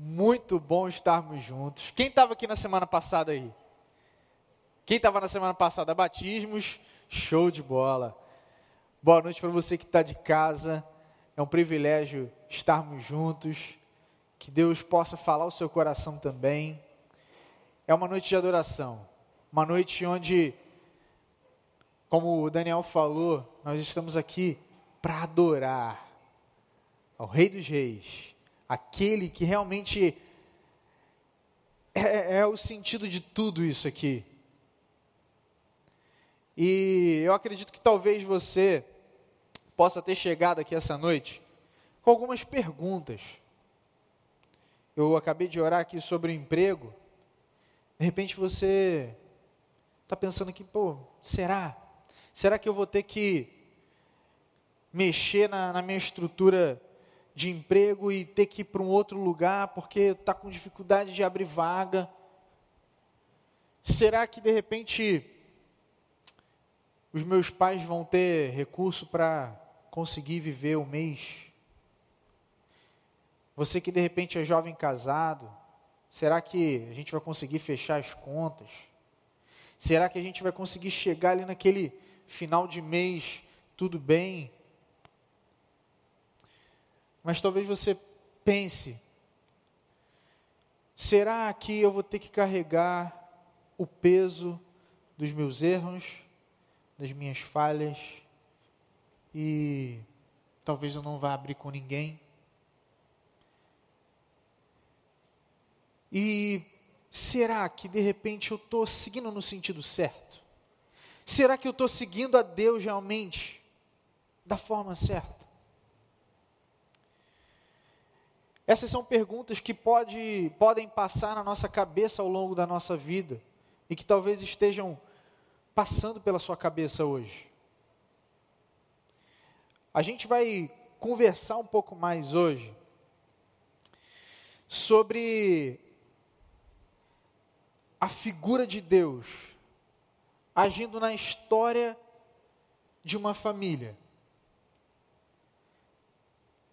Muito bom estarmos juntos. Quem estava aqui na semana passada aí? Quem estava na semana passada? Batismos, show de bola. Boa noite para você que está de casa. É um privilégio estarmos juntos. Que Deus possa falar o seu coração também. É uma noite de adoração. Uma noite onde, como o Daniel falou, nós estamos aqui para adorar ao Rei dos Reis, aquele que realmente é, é, o sentido de tudo isso aqui. E eu acredito que talvez você possa ter chegado aqui essa noite com algumas perguntas. Eu acabei de orar aqui sobre o emprego. De repente você está pensando aqui, pô, será? Será que eu vou ter que mexer na, na minha estrutura de emprego e ter que ir para um outro lugar porque está com dificuldade de abrir vaga? Será que de repente os meus pais vão ter recurso para conseguir viver o mês? Você que de repente é jovem casado, será que a gente vai conseguir fechar as contas? Será que a gente vai conseguir chegar ali naquele final de mês tudo bem? Mas talvez você pense: será que eu vou ter que carregar o peso dos meus erros, das minhas falhas e talvez eu não vá abrir com ninguém? E será que de repente eu estou seguindo no sentido certo? Será que eu estou seguindo a Deus realmente da forma certa? Essas são perguntas que pode, podem passar na nossa cabeça ao longo da nossa vida e que talvez estejam passando pela sua cabeça hoje. A gente vai conversar um pouco mais hoje sobre a figura de Deus agindo na história de uma família.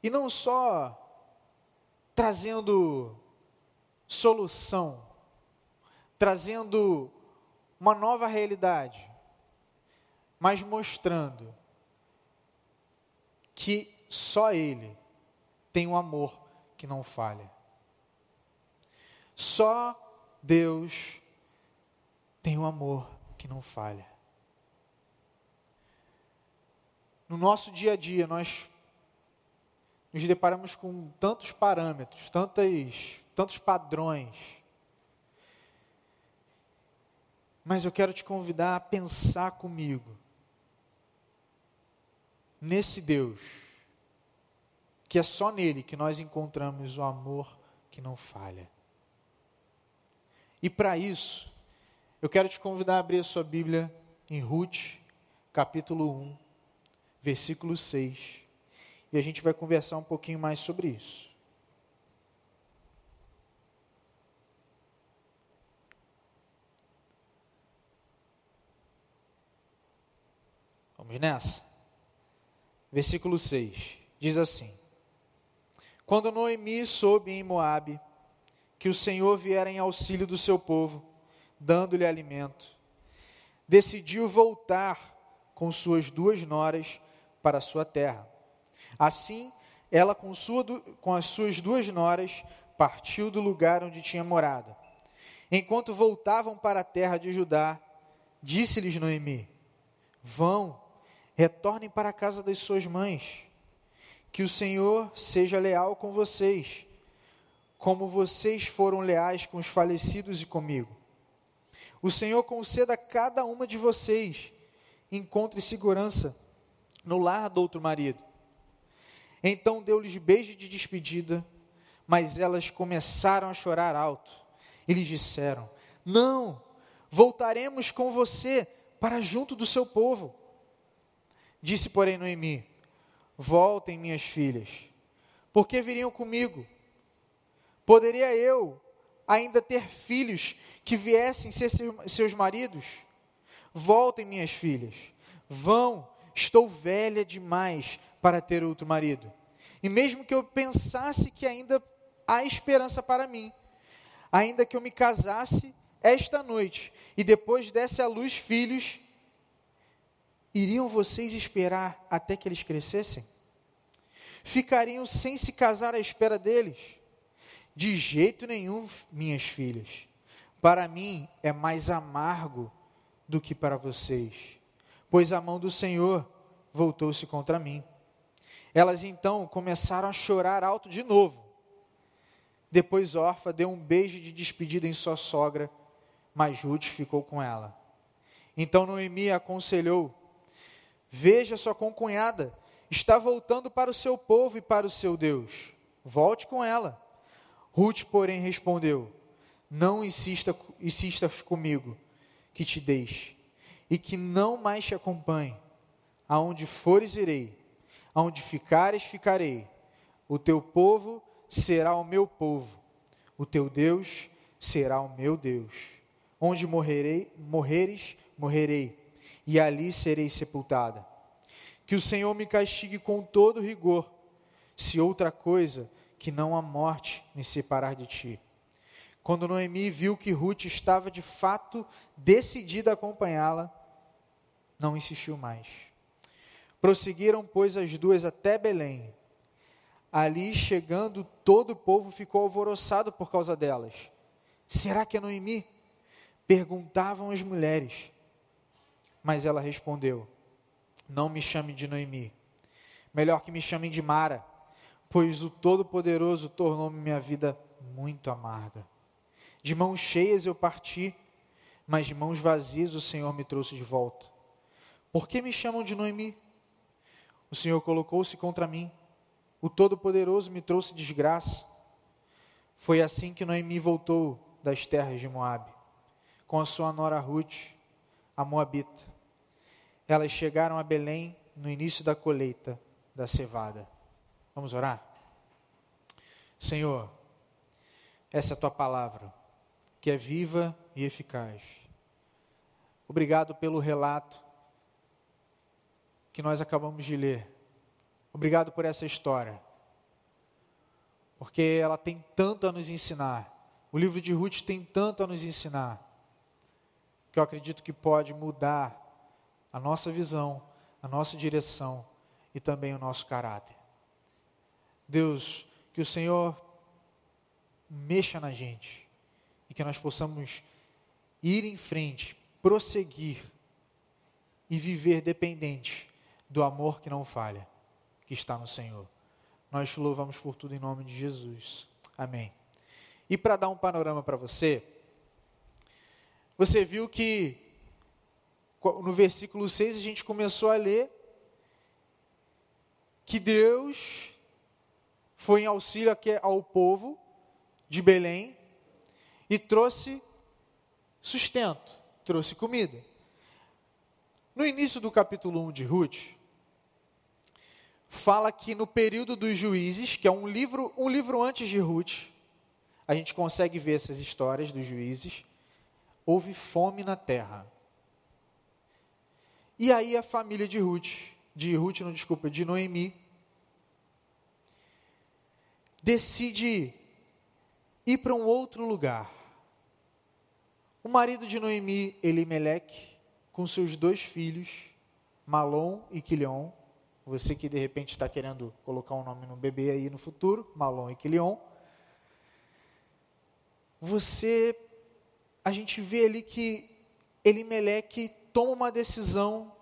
E não só trazendo solução, trazendo uma nova realidade, mas mostrando que só Ele tem um amor que não falha. Só Deus tem um amor que não falha. No nosso dia a dia, nós nos deparamos com tantos parâmetros, tantas, tantos padrões. Mas eu quero te convidar a pensar comigo nesse Deus, que é só nele que nós encontramos o amor que não falha. E para isso, eu quero te convidar a abrir a sua Bíblia em Ruth, capítulo 1, versículo 6 e a gente vai conversar um pouquinho mais sobre isso. Vamos nessa? Versículo 6 diz assim: Quando Noemi soube em Moabe que o Senhor viera em auxílio do seu povo, dando-lhe alimento, decidiu voltar com suas duas noras para sua terra. Assim, ela com, sua, com as suas duas noras partiu do lugar onde tinha morado. Enquanto voltavam para a terra de Judá, disse-lhes Noemi: Vão, retornem para a casa das suas mães. Que o Senhor seja leal com vocês, como vocês foram leais com os falecidos e comigo. O Senhor conceda a cada uma de vocês encontre segurança no lar do outro marido então deu-lhes beijo de despedida, mas elas começaram a chorar alto. Eles disseram: Não, voltaremos com você para junto do seu povo. Disse, porém, Noemi: Voltem, minhas filhas, porque viriam comigo. Poderia eu ainda ter filhos que viessem ser seus maridos? Voltem, minhas filhas, vão, estou velha demais para ter outro marido. E mesmo que eu pensasse que ainda há esperança para mim. Ainda que eu me casasse esta noite e depois desse à luz filhos, iriam vocês esperar até que eles crescessem? Ficariam sem se casar à espera deles? De jeito nenhum, minhas filhas. Para mim é mais amargo do que para vocês, pois a mão do Senhor voltou-se contra mim. Elas então começaram a chorar alto de novo. Depois Orfa deu um beijo de despedida em sua sogra, mas Ruth ficou com ela. Então Noemi aconselhou: Veja sua concunhada, está voltando para o seu povo e para o seu Deus. Volte com ela. Ruth, porém, respondeu: Não insista, insistas comigo, que te deixe, e que não mais te acompanhe. Aonde fores, irei Aonde ficares, ficarei. O teu povo será o meu povo. O teu Deus será o meu Deus. Onde morrerei, morreres, morrerei, e ali serei sepultada. Que o Senhor me castigue com todo rigor, se outra coisa que não a morte me separar de ti. Quando Noemi viu que Ruth estava de fato decidida a acompanhá-la, não insistiu mais. Prosseguiram, pois, as duas até Belém. Ali, chegando, todo o povo ficou alvoroçado por causa delas. Será que é Noemi? Perguntavam as mulheres. Mas ela respondeu: Não me chame de Noemi. Melhor que me chamem de Mara, pois o Todo-Poderoso tornou-me minha vida muito amarga. De mãos cheias eu parti, mas de mãos vazias o Senhor me trouxe de volta. Por que me chamam de Noemi? O Senhor colocou-se contra mim. O Todo-Poderoso me trouxe desgraça. Foi assim que Noemi voltou das terras de Moabe, com a sua nora Ruth, a Moabita. Elas chegaram a Belém no início da colheita da cevada. Vamos orar? Senhor, essa é a tua palavra, que é viva e eficaz. Obrigado pelo relato que nós acabamos de ler. Obrigado por essa história, porque ela tem tanto a nos ensinar. O livro de Ruth tem tanto a nos ensinar, que eu acredito que pode mudar a nossa visão, a nossa direção e também o nosso caráter. Deus, que o Senhor mexa na gente e que nós possamos ir em frente, prosseguir e viver dependente do amor que não falha, que está no Senhor. Nós te louvamos por tudo em nome de Jesus. Amém. E para dar um panorama para você, você viu que no versículo 6 a gente começou a ler que Deus foi em auxílio ao povo de Belém e trouxe sustento, trouxe comida. No início do capítulo 1 de Ruth, fala que no período dos juízes, que é um livro, um livro antes de Ruth, a gente consegue ver essas histórias dos juízes, houve fome na terra. E aí a família de Ruth, de Ruth, não desculpa, de Noemi, decide ir para um outro lugar. O marido de Noemi, Elimelec, com seus dois filhos, Malom e Quilion, você que de repente está querendo colocar um nome no bebê aí no futuro, Malon e Quilion. Você, a gente vê ali que Elimeleque toma uma decisão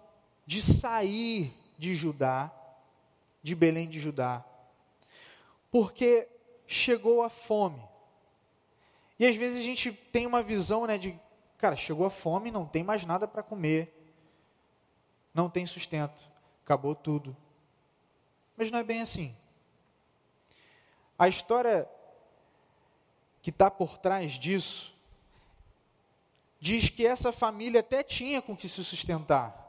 de sair de Judá, de Belém de Judá, porque chegou a fome. E às vezes a gente tem uma visão, né, de, cara, chegou a fome, não tem mais nada para comer, não tem sustento acabou tudo. Mas não é bem assim. A história que está por trás disso diz que essa família até tinha com que se sustentar.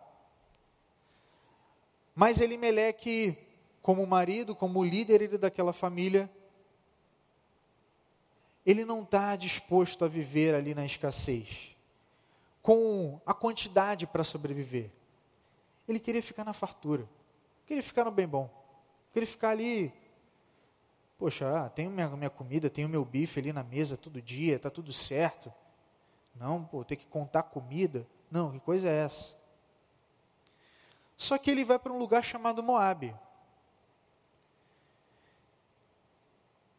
Mas Elimeleque, como marido, como líder daquela família, ele não está disposto a viver ali na escassez, com a quantidade para sobreviver. Ele queria ficar na fartura, queria ficar no bem bom, queria ficar ali Poxa, ah, tenho minha, minha comida, tenho meu bife ali na mesa todo dia, está tudo certo. Não, pô, ter que contar comida. Não, que coisa é essa? Só que ele vai para um lugar chamado Moabe.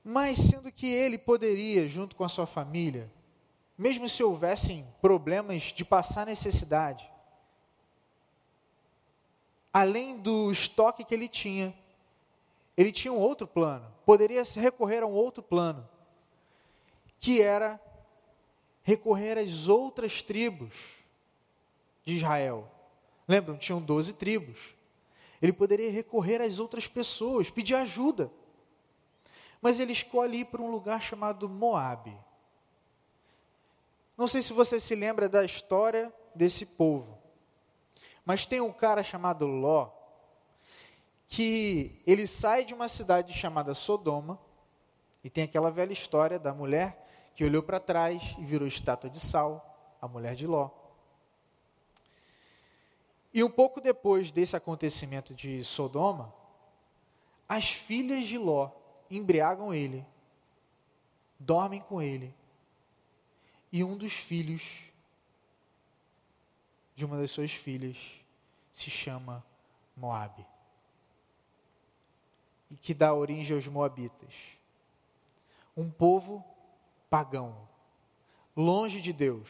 Mas sendo que ele poderia, junto com a sua família, mesmo se houvessem problemas de passar necessidade, além do estoque que ele tinha, ele tinha um outro plano, poderia recorrer a um outro plano, que era recorrer às outras tribos de Israel. Lembram, tinham 12 tribos. Ele poderia recorrer às outras pessoas, pedir ajuda. Mas ele escolhe ir para um lugar chamado Moabe. Não sei se você se lembra da história desse povo. Mas tem um cara chamado Ló, que ele sai de uma cidade chamada Sodoma, e tem aquela velha história da mulher que olhou para trás e virou estátua de sal, a mulher de Ló. E um pouco depois desse acontecimento de Sodoma, as filhas de Ló embriagam ele, dormem com ele, e um dos filhos de uma das suas filhas se chama Moabe, e que dá origem aos moabitas. Um povo pagão, longe de Deus.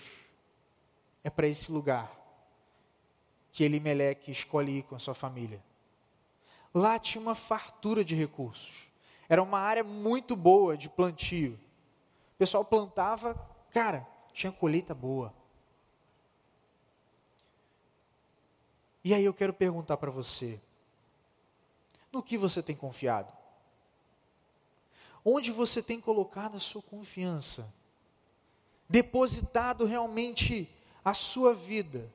É para esse lugar que Elimeleque escolhe ir com a sua família. Lá tinha uma fartura de recursos. Era uma área muito boa de plantio. O pessoal plantava, cara, tinha colheita boa. E aí eu quero perguntar para você: no que você tem confiado? Onde você tem colocado a sua confiança? Depositado realmente a sua vida?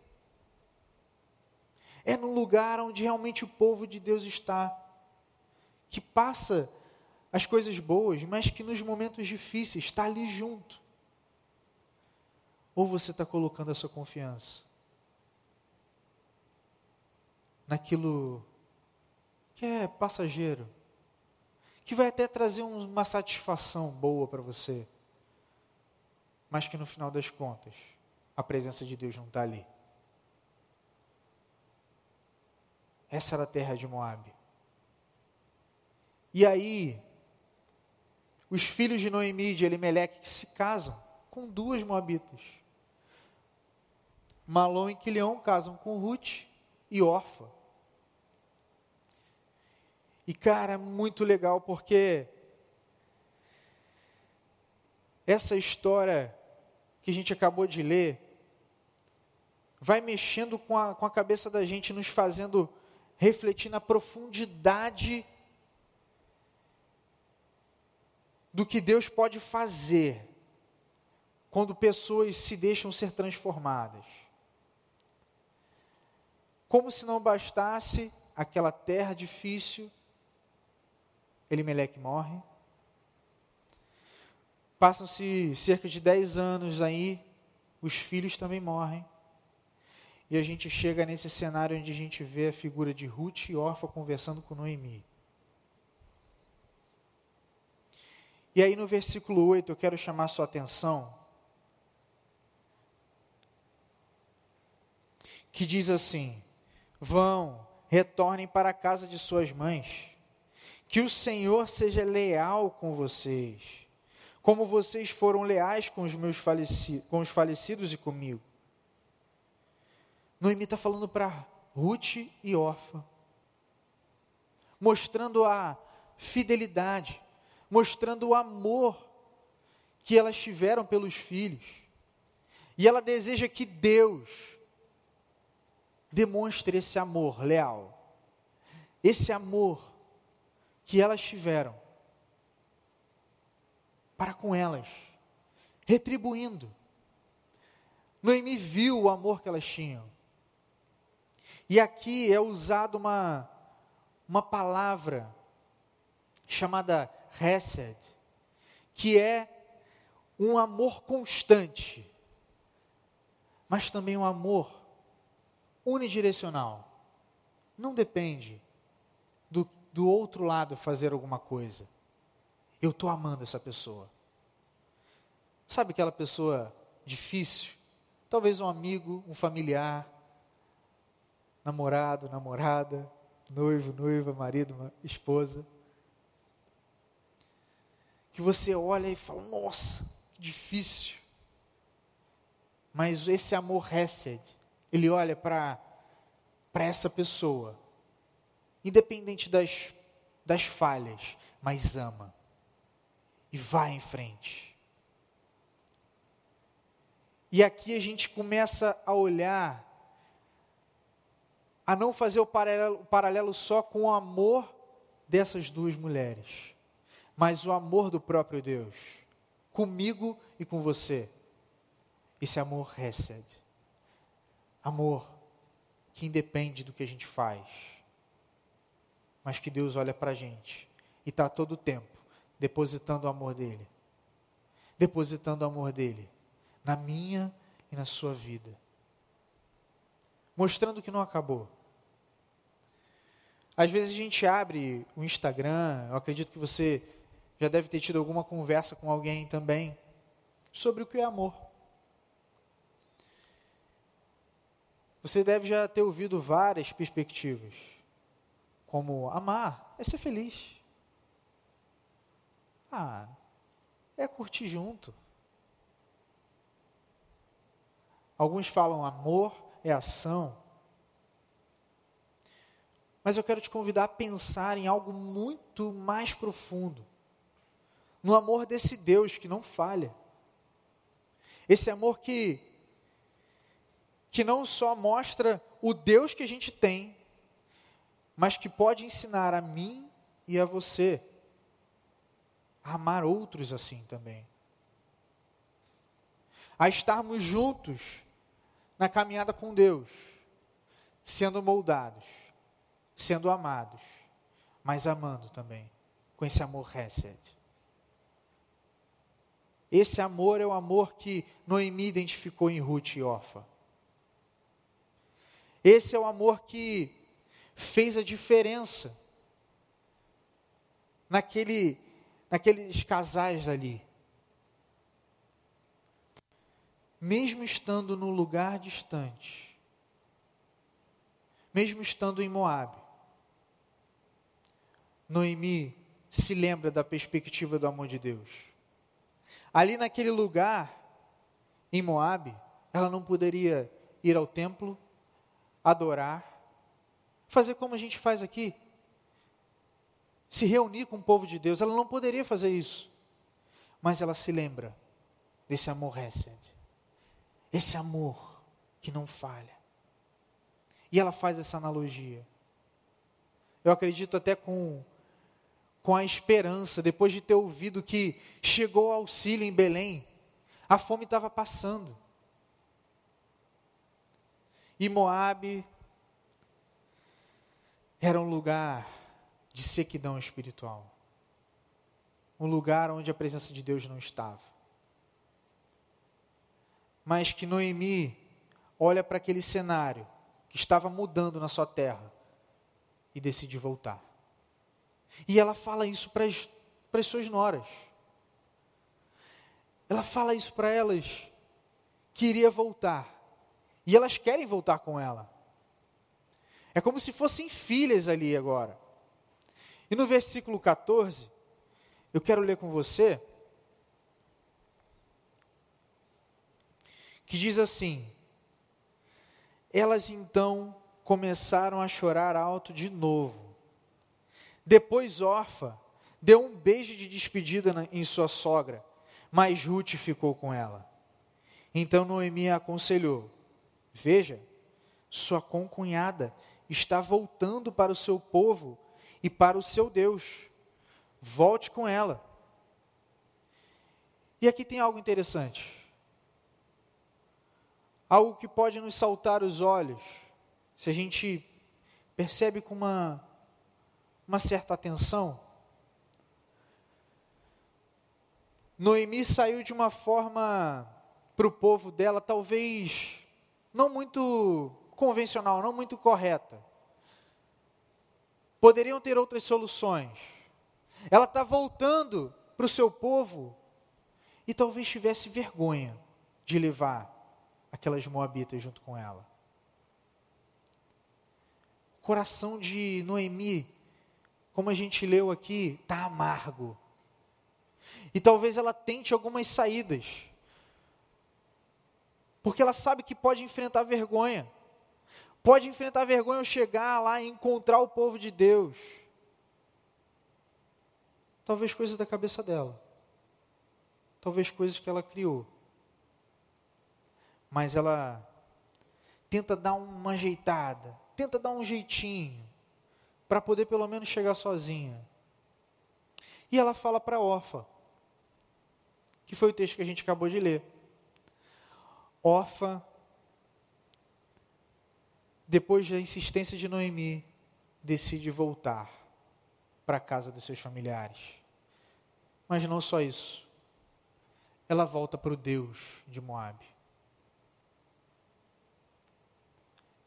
É no lugar onde realmente o povo de Deus está, que passa as coisas boas, mas que nos momentos difíceis está ali junto. Ou você está colocando a sua confiança naquilo que é passageiro, que vai até trazer uma satisfação boa para você, mas que no final das contas a presença de Deus não está ali. Essa era a terra de Moab. E aí, os filhos de Noemi e de Elimeleque se casam com duas moabitas. Malom e Quileão casam com Ruth e Orfa. E cara, muito legal porque essa história que a gente acabou de ler vai mexendo com a, com a cabeça da gente, nos fazendo refletir na profundidade do que Deus pode fazer quando pessoas se deixam ser transformadas. Como se não bastasse aquela terra difícil, Elimeleque morre. Passam-se cerca de 10 anos aí, os filhos também morrem. E a gente chega nesse cenário onde a gente vê a figura de Ruth e Orfa conversando com Noemi. E aí no versículo 8 eu quero chamar sua atenção, que diz assim: Vão, retornem para a casa de suas mães, que o Senhor seja leal com vocês, como vocês foram leais com os meus falecidos, com os falecidos e comigo. Noemi está falando para Ruth e Orfa, mostrando a fidelidade, mostrando o amor que elas tiveram pelos filhos. E ela deseja que Deus demonstre esse amor leal, esse amor que elas tiveram para com elas, retribuindo. Noemi viu o amor que elas tinham. E aqui é usada uma, uma palavra chamada Hesed, que é um amor constante, mas também um amor unidirecional. Não depende do outro lado fazer alguma coisa. eu estou amando essa pessoa. Sabe aquela pessoa difícil? Talvez um amigo, um familiar, namorado, namorada, noivo, noiva, marido, esposa. Que você olha e fala: nossa, que difícil. Mas esse amor Hesed, ele olha para essa pessoa, independente das, das falhas, mas ama. E vai em frente. E aqui a gente começa a olhar, a não fazer o paralelo, o paralelo só com o amor dessas duas mulheres, mas o amor do próprio Deus, comigo e com você. Esse amor recebe. Amor que independe do que a gente faz, mas que Deus olha para a gente e está todo o tempo depositando o amor dele, depositando o amor dele na minha e na sua vida, mostrando que não acabou. Às vezes a gente abre o Instagram, eu acredito que você já deve ter tido alguma conversa com alguém também sobre o que é amor. Você deve já ter ouvido várias perspectivas, como amar é ser feliz. Ah, é curtir junto. Alguns falam amor é ação. Mas eu quero te convidar a pensar em algo muito mais profundo. No amor desse Deus que não falha. Esse amor que que não só mostra o Deus que a gente tem, mas que pode ensinar a mim e a você a amar outros assim também. A estarmos juntos na caminhada com Deus, sendo moldados, sendo amados, mas amando também, com esse amor Hesed. Esse amor é o amor que Noemi identificou em Ruth e Orfa. Esse é o amor que fez a diferença naquele, naqueles casais ali. Mesmo estando num lugar distante, mesmo estando em Moab, Noemi se lembra da perspectiva do amor de Deus. Ali naquele lugar, em Moab, ela não poderia ir ao templo, adorar, fazer como a gente faz aqui, se reunir com o povo de Deus. Ela não poderia fazer isso, mas ela se lembra desse amor recente, esse amor que não falha. E ela faz essa analogia. Eu acredito até com com a esperança, depois de ter ouvido que chegou auxílio em Belém, a fome estava passando. E Moabe era um lugar de sequidão espiritual. Um lugar onde a presença de Deus não estava. Mas que Noemi olha para aquele cenário que estava mudando na sua terra e decide voltar. E ela fala isso para as, para as suas noras. Ela fala isso para elas que iria voltar. E elas querem voltar com ela. É como se fossem filhas ali agora. E no versículo 14, eu quero ler com você, que diz assim: Elas então começaram a chorar alto de novo. Depois Orfa deu um beijo de despedida na, em sua sogra, mas Ruth ficou com ela. Então Noemi a aconselhou: Veja, sua concunhada está voltando para o seu povo e para o seu Deus. Volte com ela. E aqui tem algo interessante. Algo que pode nos saltar os olhos, se a gente percebe com uma, uma certa atenção. Noemi saiu de uma forma para o povo dela, talvez não muito convencional, não muito correta. Poderiam ter outras soluções. Ela está voltando para o seu povo e talvez tivesse vergonha de levar aquelas moabitas junto com ela. O coração de Noemi, como a gente leu aqui, está amargo. E talvez ela tente algumas saídas. Porque ela sabe que pode enfrentar vergonha. Pode enfrentar vergonha ao chegar lá e encontrar o povo de Deus. Talvez coisas da cabeça dela. Talvez coisas que ela criou. Mas ela tenta dar uma ajeitada, tenta dar um jeitinho, para poder pelo menos chegar sozinha. E ela fala para Orfa, que foi o texto que a gente acabou de ler. Orfa, depois da insistência de Noemi, decide voltar para a casa dos seus familiares. Mas não só isso. Ela volta para o Deus de Moabe.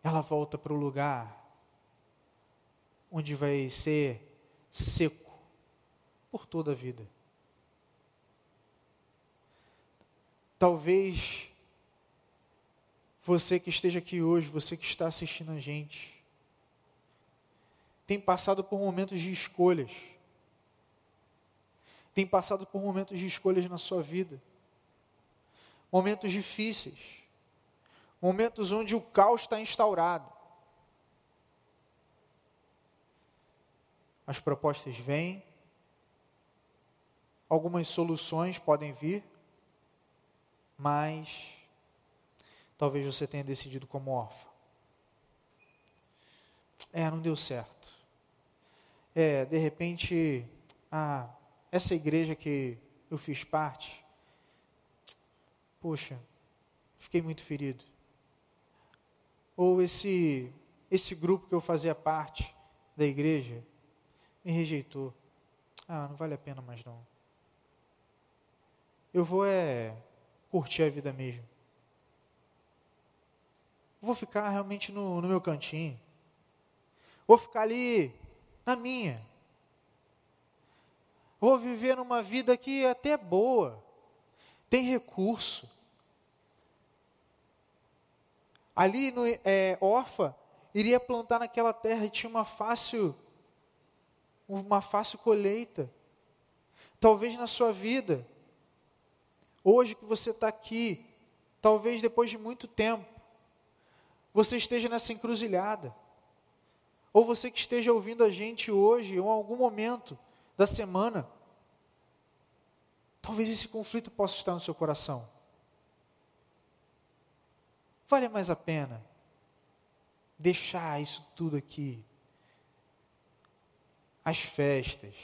Ela volta para o lugar onde vai ser seco por toda a vida. Talvez você que esteja aqui hoje, você que está assistindo a gente, tem passado por momentos de escolhas. Tem passado por momentos de escolhas na sua vida. Momentos difíceis. Momentos onde o caos está instaurado. As propostas vêm, algumas soluções podem vir, mas talvez você tenha decidido como órfão. É, não deu certo. É, de repente, ah, essa igreja que eu fiz parte, poxa, fiquei muito ferido. Ou esse esse grupo que eu fazia parte da igreja me rejeitou. Ah, não vale a pena mais não. Eu vou é curtir a vida mesmo. Vou ficar realmente no, no meu cantinho. Vou ficar ali na minha. Vou viver numa vida que é até boa, tem recurso. Ali no é, Orfa iria plantar naquela terra e tinha uma fácil, uma fácil colheita. Talvez na sua vida, hoje que você está aqui, talvez depois de muito tempo, você esteja nessa encruzilhada. Ou você que esteja ouvindo a gente hoje, ou em algum momento da semana, talvez esse conflito possa estar no seu coração. Vale mais a pena deixar isso tudo aqui, as festas,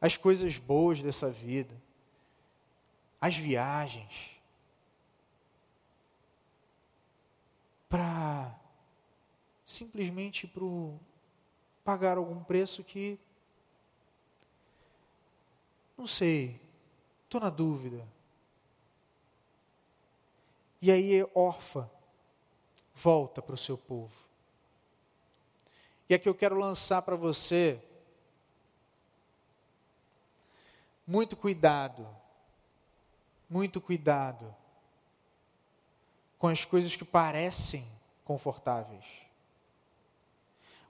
as coisas boas dessa vida, as viagens, para simplesmente para pagar algum preço que não sei, estou na dúvida. E aí órfã volta para o seu povo. E aqui eu quero lançar para você muito cuidado, muito cuidado com as coisas que parecem confortáveis.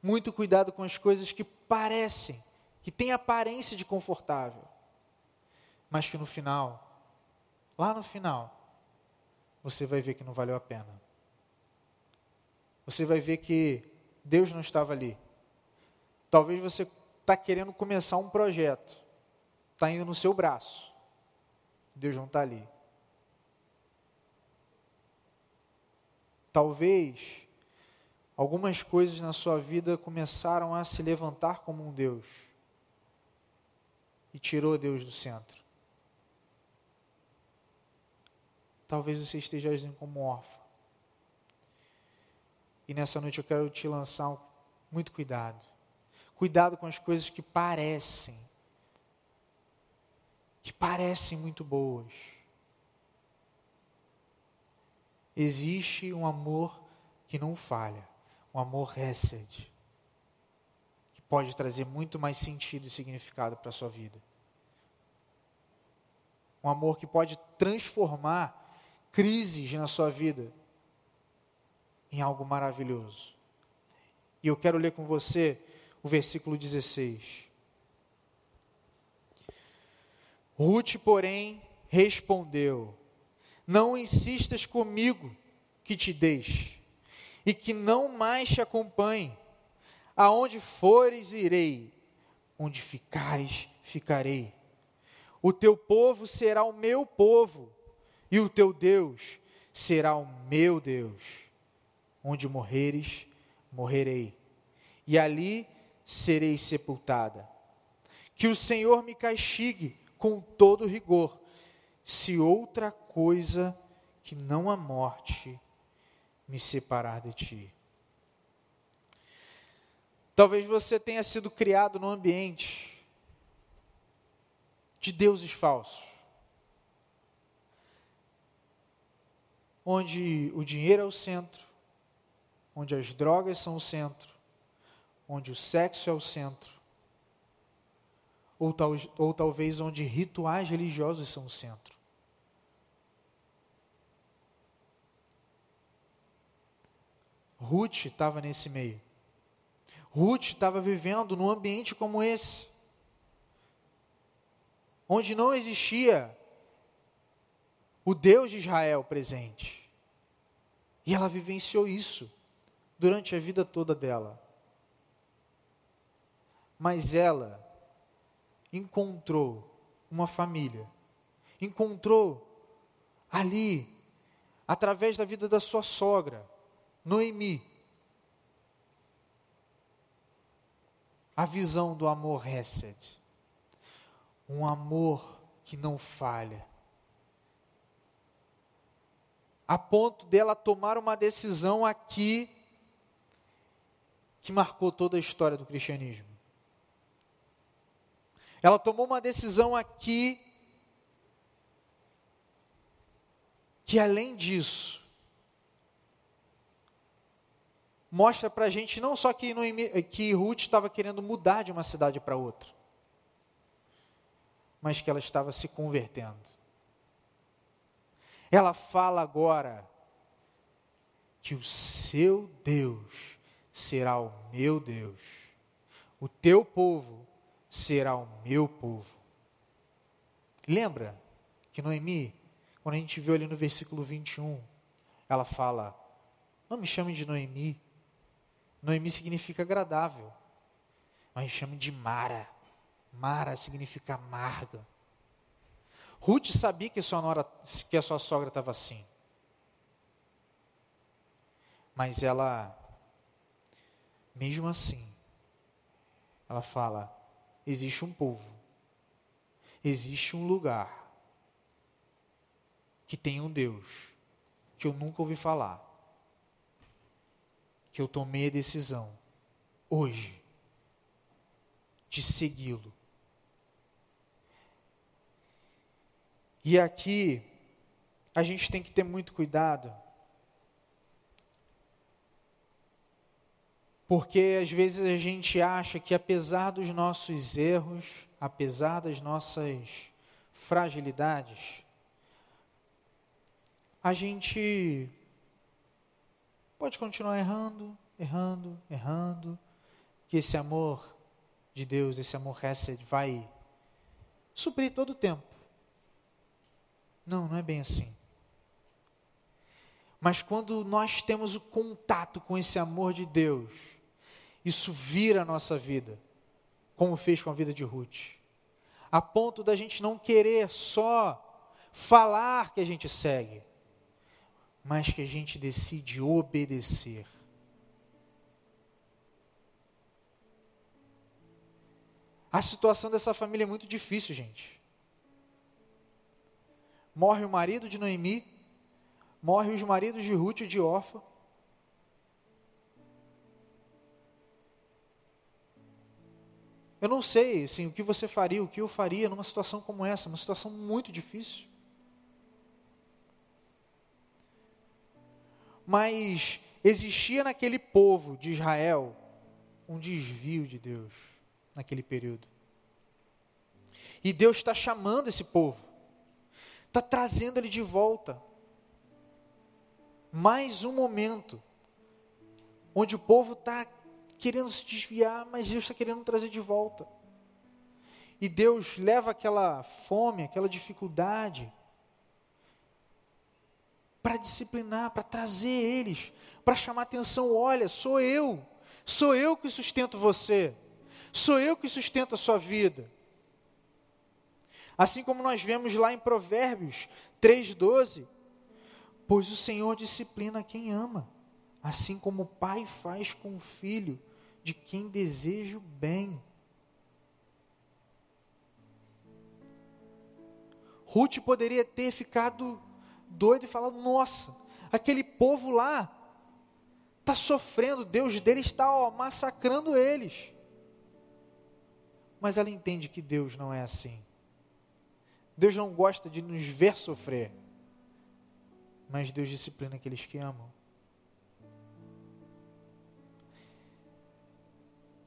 Muito cuidado com as coisas que parecem, que têm aparência de confortável, mas que no final, lá no final, você vai ver que não valeu a pena. Você vai ver que Deus não estava ali. Talvez você está querendo começar um projeto, está indo no seu braço. Deus não está ali. Talvez algumas coisas na sua vida começaram a se levantar como um Deus e tirou Deus do centro. Talvez você esteja agindo como órfão. E nessa noite eu quero te lançar um, muito cuidado. Cuidado com as coisas que parecem, que parecem muito boas existe um amor que não falha, um amor recede, que pode trazer muito mais sentido e significado para a sua vida. Um amor que pode transformar crises na sua vida em algo maravilhoso. E eu quero ler com você o versículo 16. Ruth, porém, respondeu: Não insistas comigo que te deixe, e que não mais te acompanhe. Aonde fores, irei, onde ficares, ficarei. O teu povo será o meu povo, e o teu Deus será o meu Deus. Onde morreres, morrerei, e ali serei sepultada. Que o Senhor me castigue com todo rigor, se outra coisa que não a morte me separar de ti. Talvez você tenha sido criado num ambiente de deuses falsos, onde o dinheiro é o centro, onde as drogas são o centro, onde o sexo é o centro, ou, tal, ou talvez onde rituais religiosos são o centro. Ruth estava nesse meio. Ruth estava vivendo num ambiente como esse, onde não existia o Deus de Israel presente. E ela vivenciou isso durante a vida toda dela. Mas ela encontrou uma família, encontrou ali, através da vida da sua sogra, Noemi, a visão do amor Hesed, um amor que não falha, a ponto dela tomar uma decisão aqui que marcou toda a história do cristianismo. Ela tomou uma decisão aqui que, além disso, mostra para a gente não só que, Noemi, que Ruth estava querendo mudar de uma cidade para outra, mas que ela estava se convertendo. Ela fala agora que o seu Deus será o meu Deus, o teu povo será o meu povo. Lembra que Noemi, quando a gente viu ali no versículo 21, ela fala: Não me chame de Noemi. Noemi significa agradável. Mas me chame de Mara. Mara significa amarga. Ruth sabia que sua, nora, que a sua sogra estava assim. Mas ela, mesmo assim, ela fala: existe um povo, existe um lugar que tem um Deus que eu nunca ouvi falar, que eu tomei a decisão hoje de segui-lo. E aqui a gente tem que ter muito cuidado Porque às vezes a gente acha que apesar dos nossos erros, apesar das nossas fragilidades, a gente pode continuar errando, errando, errando, que esse amor de Deus, esse amor Hesed vai suprir todo o tempo. Não, não é bem assim. Mas quando nós temos o contato com esse amor de Deus, isso vira a nossa vida, como fez com a vida de Ruth, a ponto da gente não querer só falar que a gente segue, mas que a gente decide obedecer. A situação dessa família é muito difícil, gente. Morre o marido de Noemi, morre os maridos de Ruth e de Orfa. Eu não sei assim, o que você faria, o que eu faria numa situação como essa, uma situação muito difícil. Mas existia naquele povo de Israel um desvio de Deus naquele período. E Deus está chamando esse povo. está trazendo ele de volta. Mais um momento onde o povo está querendo se desviar, mas Deus está querendo trazer de volta. E Deus leva aquela fome, aquela dificuldade, para disciplinar, para trazer eles, para chamar atenção: olha, sou eu, sou eu que sustento você, sou eu que sustento a sua vida. Assim como nós vemos lá em Provérbios 3,12: Pois o Senhor disciplina quem ama, assim como o pai faz com o filho de quem deseja o bem. Ruth poderia ter ficado doido e falado: Nossa, aquele povo lá está sofrendo, Deus deles está ó, massacrando eles. Mas ela entende que Deus não é assim. Deus não gosta de nos ver sofrer, mas Deus disciplina aqueles que amam.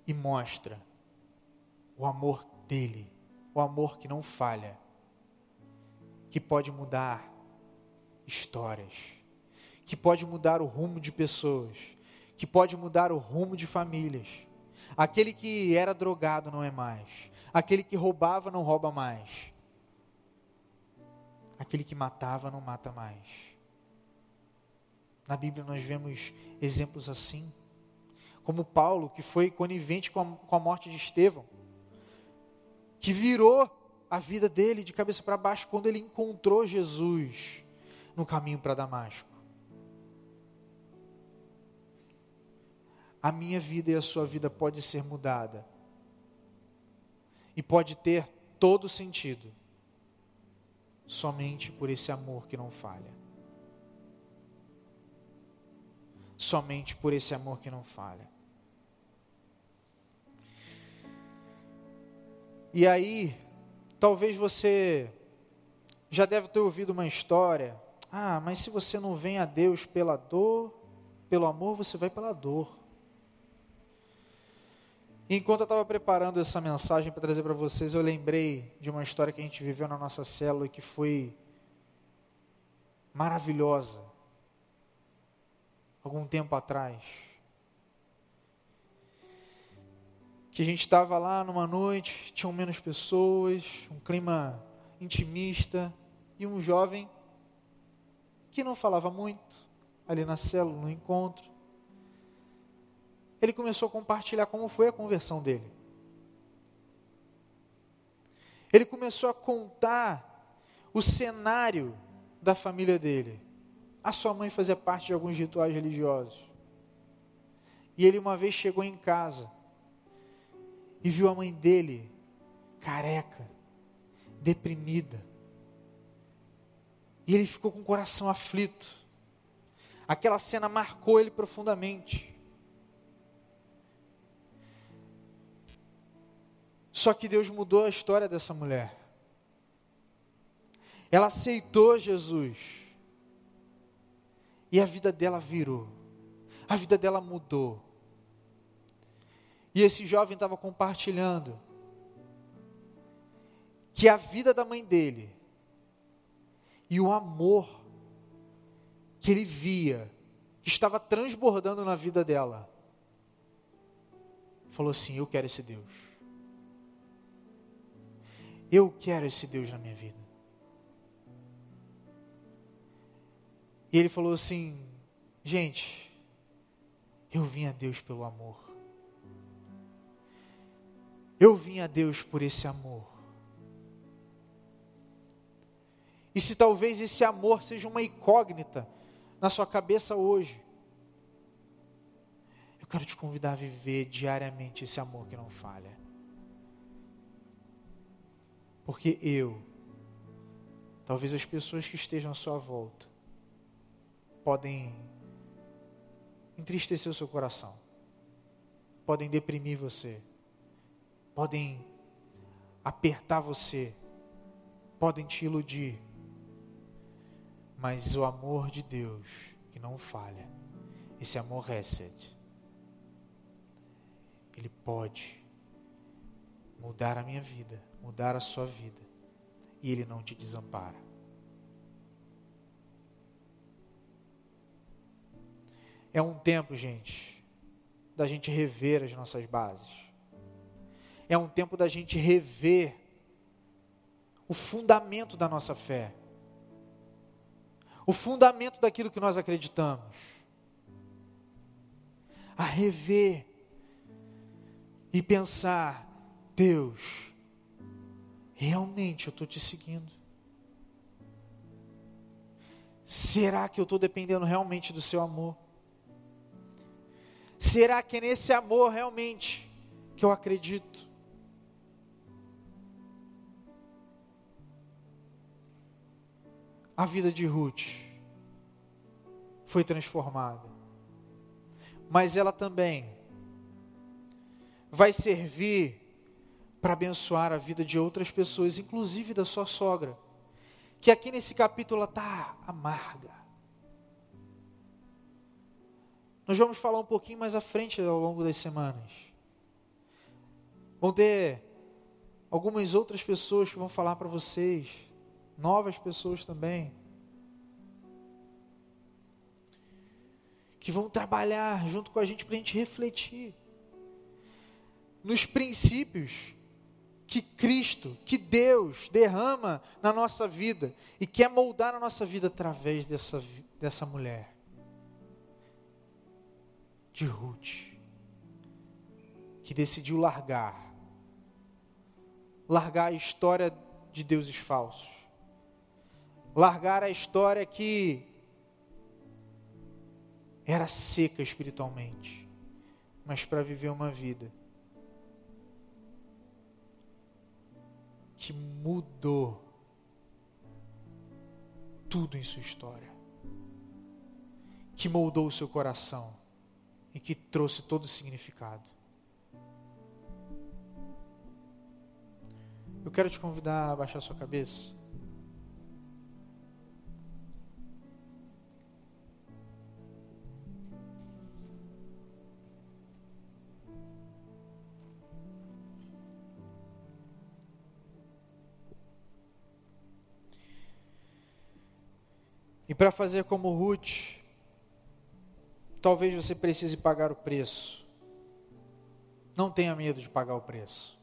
E mostra o amor dele, o amor que não falha, que pode mudar histórias, que pode mudar o rumo de pessoas, que pode mudar o rumo de famílias. Aquele que era drogado não é mais, aquele que roubava não rouba mais, aquele que matava não mata mais. Na Bíblia nós vemos exemplos assim, como Paulo, que foi conivente com a, com a morte de Estevão, que virou a vida dele de cabeça para baixo quando ele encontrou Jesus no caminho para Damasco. A minha vida e a sua vida pode ser mudada. E pode ter todo sentido somente por esse amor que não falha. Somente por esse amor que não falha. E aí, talvez você já deve ter ouvido uma história. Ah, mas se você não vem a Deus pela dor, pelo amor, você vai pela dor. Enquanto eu estava preparando essa mensagem para trazer para vocês, eu lembrei de uma história que a gente viveu na nossa célula e que foi maravilhosa. Algum tempo atrás. Que a gente estava lá numa noite, tinham menos pessoas, um clima intimista, e um jovem que não falava muito ali na célula, no encontro ele começou a compartilhar como foi a conversão dele. Ele começou a contar o cenário da família dele. A sua mãe fazia parte de alguns rituais religiosos. E ele uma vez chegou em casa e viu a mãe dele careca, deprimida. E ele ficou com o coração aflito. Aquela cena marcou ele profundamente. Só que Deus mudou a história dessa mulher. Ela aceitou Jesus. E a vida dela virou. A vida dela mudou. E esse jovem estava compartilhando que a vida da mãe dele e o amor que ele via, que estava transbordando na vida dela, falou assim: Eu quero esse Deus. Eu quero esse Deus na minha vida. E ele falou assim: gente, eu vim a Deus pelo amor. Eu vim a Deus por esse amor. E se talvez esse amor seja uma incógnita na sua cabeça hoje, eu quero te convidar a viver diariamente esse amor que não falha. Porque eu, talvez as pessoas que estejam à sua volta, podem entristecer o seu coração, podem deprimir você, podem apertar você, podem te iludir, mas o amor de Deus que não falha, esse amor reset, ele pode mudar a minha vida, mudar a sua vida, e ele não te desampara. É um tempo, gente, da gente rever as nossas bases. É um tempo da gente rever o fundamento da nossa fé. O fundamento daquilo que nós acreditamos. A rever e pensar: Deus, realmente eu estou te seguindo. Será que eu estou dependendo realmente do seu amor? Será que é nesse amor realmente que eu acredito? A vida de Ruth foi transformada, mas ela também vai servir para abençoar a vida de outras pessoas, inclusive da sua sogra que aqui nesse capítulo está amarga. Nós vamos falar um pouquinho mais à frente ao longo das semanas. Vão ter algumas outras pessoas que vão falar para vocês, novas pessoas também, que vão trabalhar junto com a gente para a gente refletir nos princípios que Cristo, que Deus derrama na nossa vida e quer moldar a nossa vida através dessa, dessa mulher, de Ruth, que decidiu largar, largar a história de deuses falsos, largar a história que era seca espiritualmente, mas para viver uma vida que mudou tudo em sua história, que moldou o seu coração e que trouxe todo o significado. Eu quero te convidar a baixar sua cabeça. Para fazer como Ruth, talvez você precise pagar o preço. Não tenha medo de pagar o preço.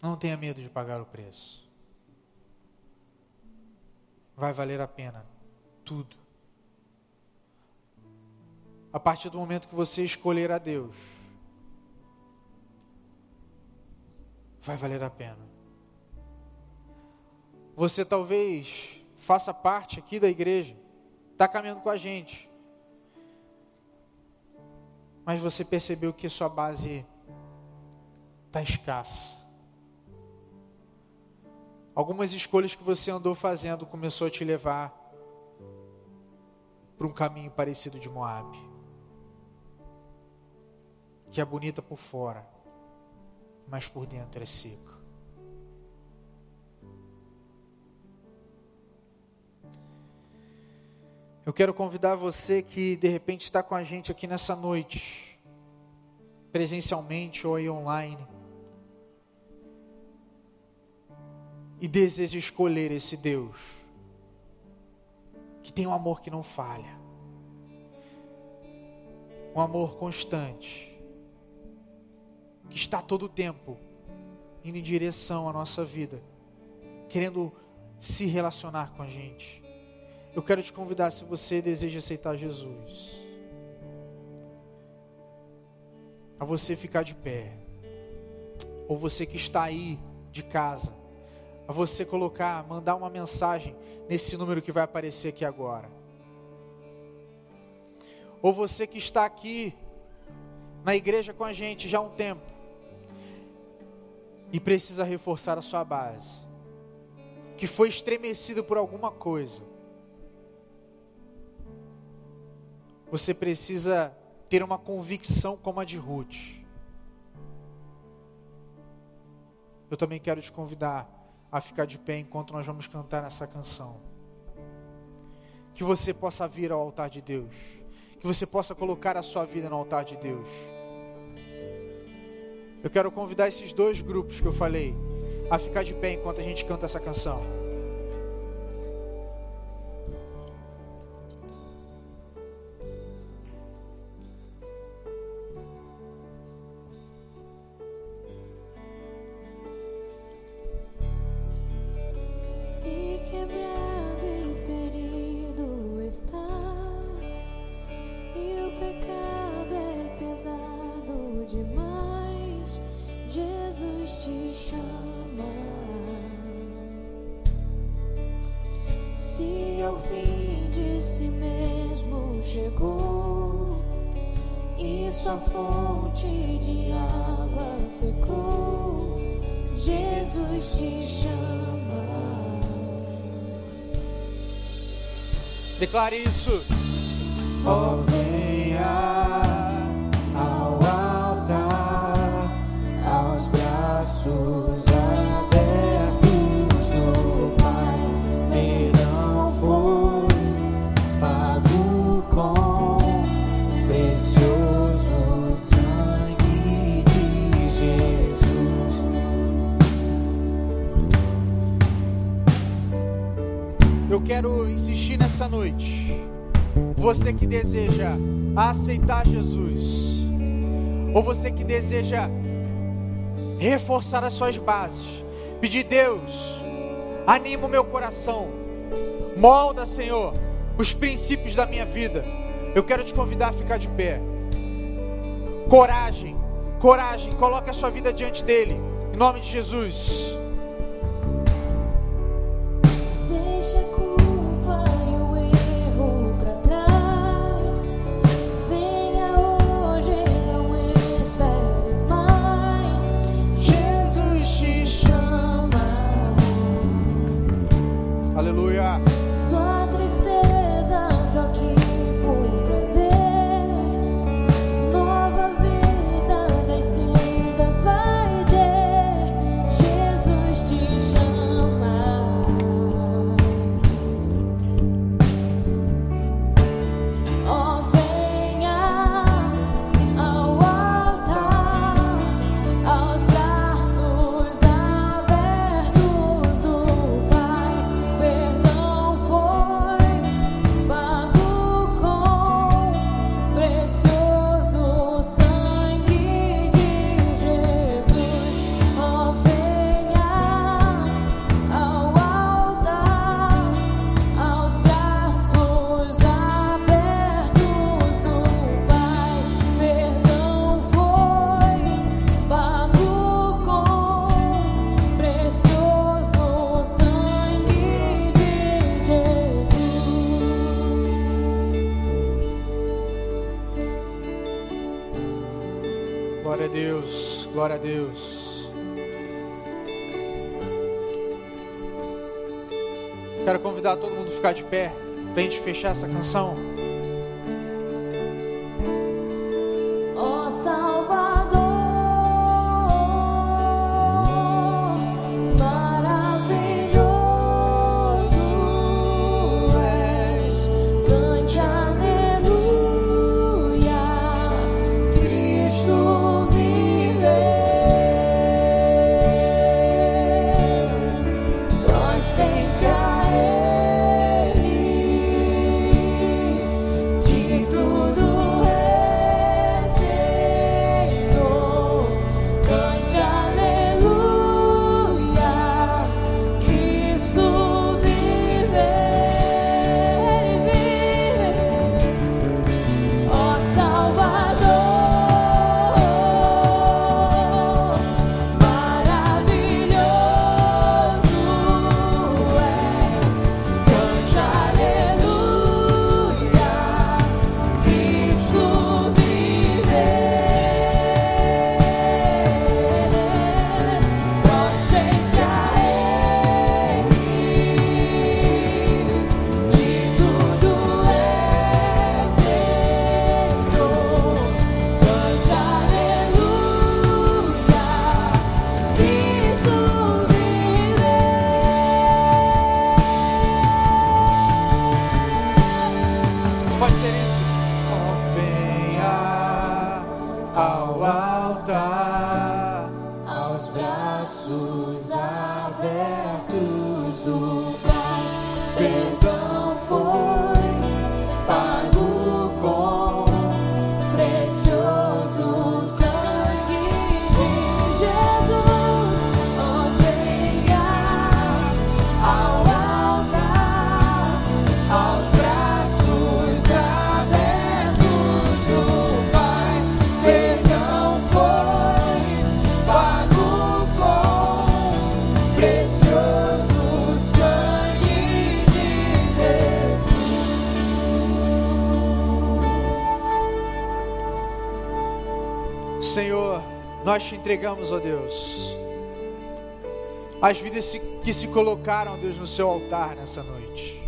Não tenha medo de pagar o preço. Vai valer a pena tudo. A partir do momento que você escolher a Deus, vai valer a pena. Você talvez faça parte aqui da igreja, está caminhando com a gente, mas você percebeu que sua base está escassa. Algumas escolhas que você andou fazendo começou a te levar para um caminho parecido de Moab, que é bonita por fora, mas por dentro é seca. Eu quero convidar você que de repente está com a gente aqui nessa noite, presencialmente ou online, e deseja escolher esse Deus, que tem um amor que não falha, um amor constante, que está todo o tempo indo em direção à nossa vida, querendo se relacionar com a gente. Eu quero te convidar, se você deseja aceitar Jesus, a você ficar de pé, ou você que está aí de casa, a você colocar, mandar uma mensagem nesse número que vai aparecer aqui agora. Ou você que está aqui na igreja com a gente já há um tempo e precisa reforçar a sua base, que foi estremecido por alguma coisa Você precisa ter uma convicção como a de Ruth. Eu também quero te convidar a ficar de pé enquanto nós vamos cantar essa canção. Que você possa vir ao altar de Deus. Que você possa colocar a sua vida no altar de Deus. Eu quero convidar esses dois grupos que eu falei a ficar de pé enquanto a gente canta essa canção. fonte de água secou, Jesus te chama. Declare isso. Oh, noite, você que deseja aceitar Jesus, ou você que deseja reforçar as suas bases, pedir Deus, anima o meu coração, molda, Senhor, os princípios da minha vida. Eu quero te convidar a ficar de pé. Coragem, coragem, coloque a sua vida diante dele, em nome de Jesus. Deixa Glória a Deus, glória a Deus. Quero convidar todo mundo a ficar de pé para a gente fechar essa canção. Entregamos, ó Deus, as vidas que se colocaram, Deus, no seu altar nessa noite.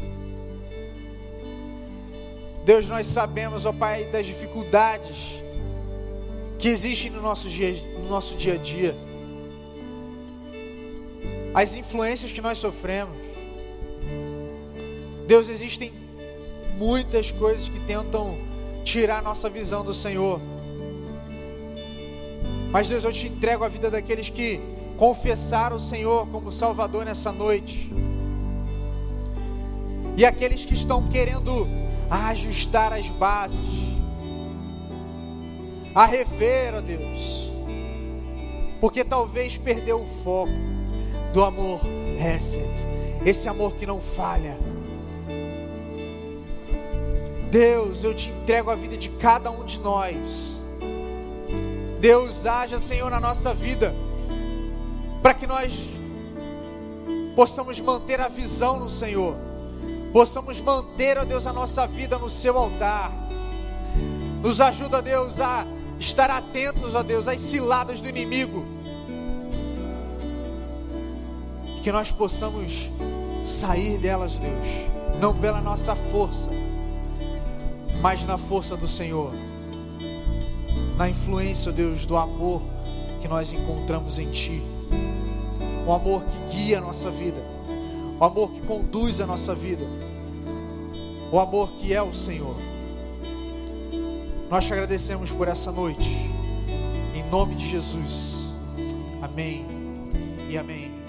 Deus, nós sabemos, ó Pai, das dificuldades que existem no nosso dia, no nosso dia a dia, as influências que nós sofremos. Deus, existem muitas coisas que tentam tirar nossa visão do Senhor. Mas Deus, eu te entrego a vida daqueles que confessaram o Senhor como Salvador nessa noite. E aqueles que estão querendo ajustar as bases, a rever, ó Deus, porque talvez perdeu o foco do amor Hesed, esse amor que não falha. Deus, eu te entrego a vida de cada um de nós. Deus, haja, Senhor, na nossa vida, para que nós possamos manter a visão no Senhor, possamos manter, ó Deus, a nossa vida no Seu altar. Nos ajuda, Deus, a estar atentos, ó Deus, às ciladas do inimigo. Que nós possamos sair delas, Deus, não pela nossa força, mas na força do Senhor, na influência, Deus, do amor que nós encontramos em Ti, o amor que guia a nossa vida, o amor que conduz a nossa vida, o amor que é o Senhor. Nós te agradecemos por essa noite, em nome de Jesus. Amém e amém.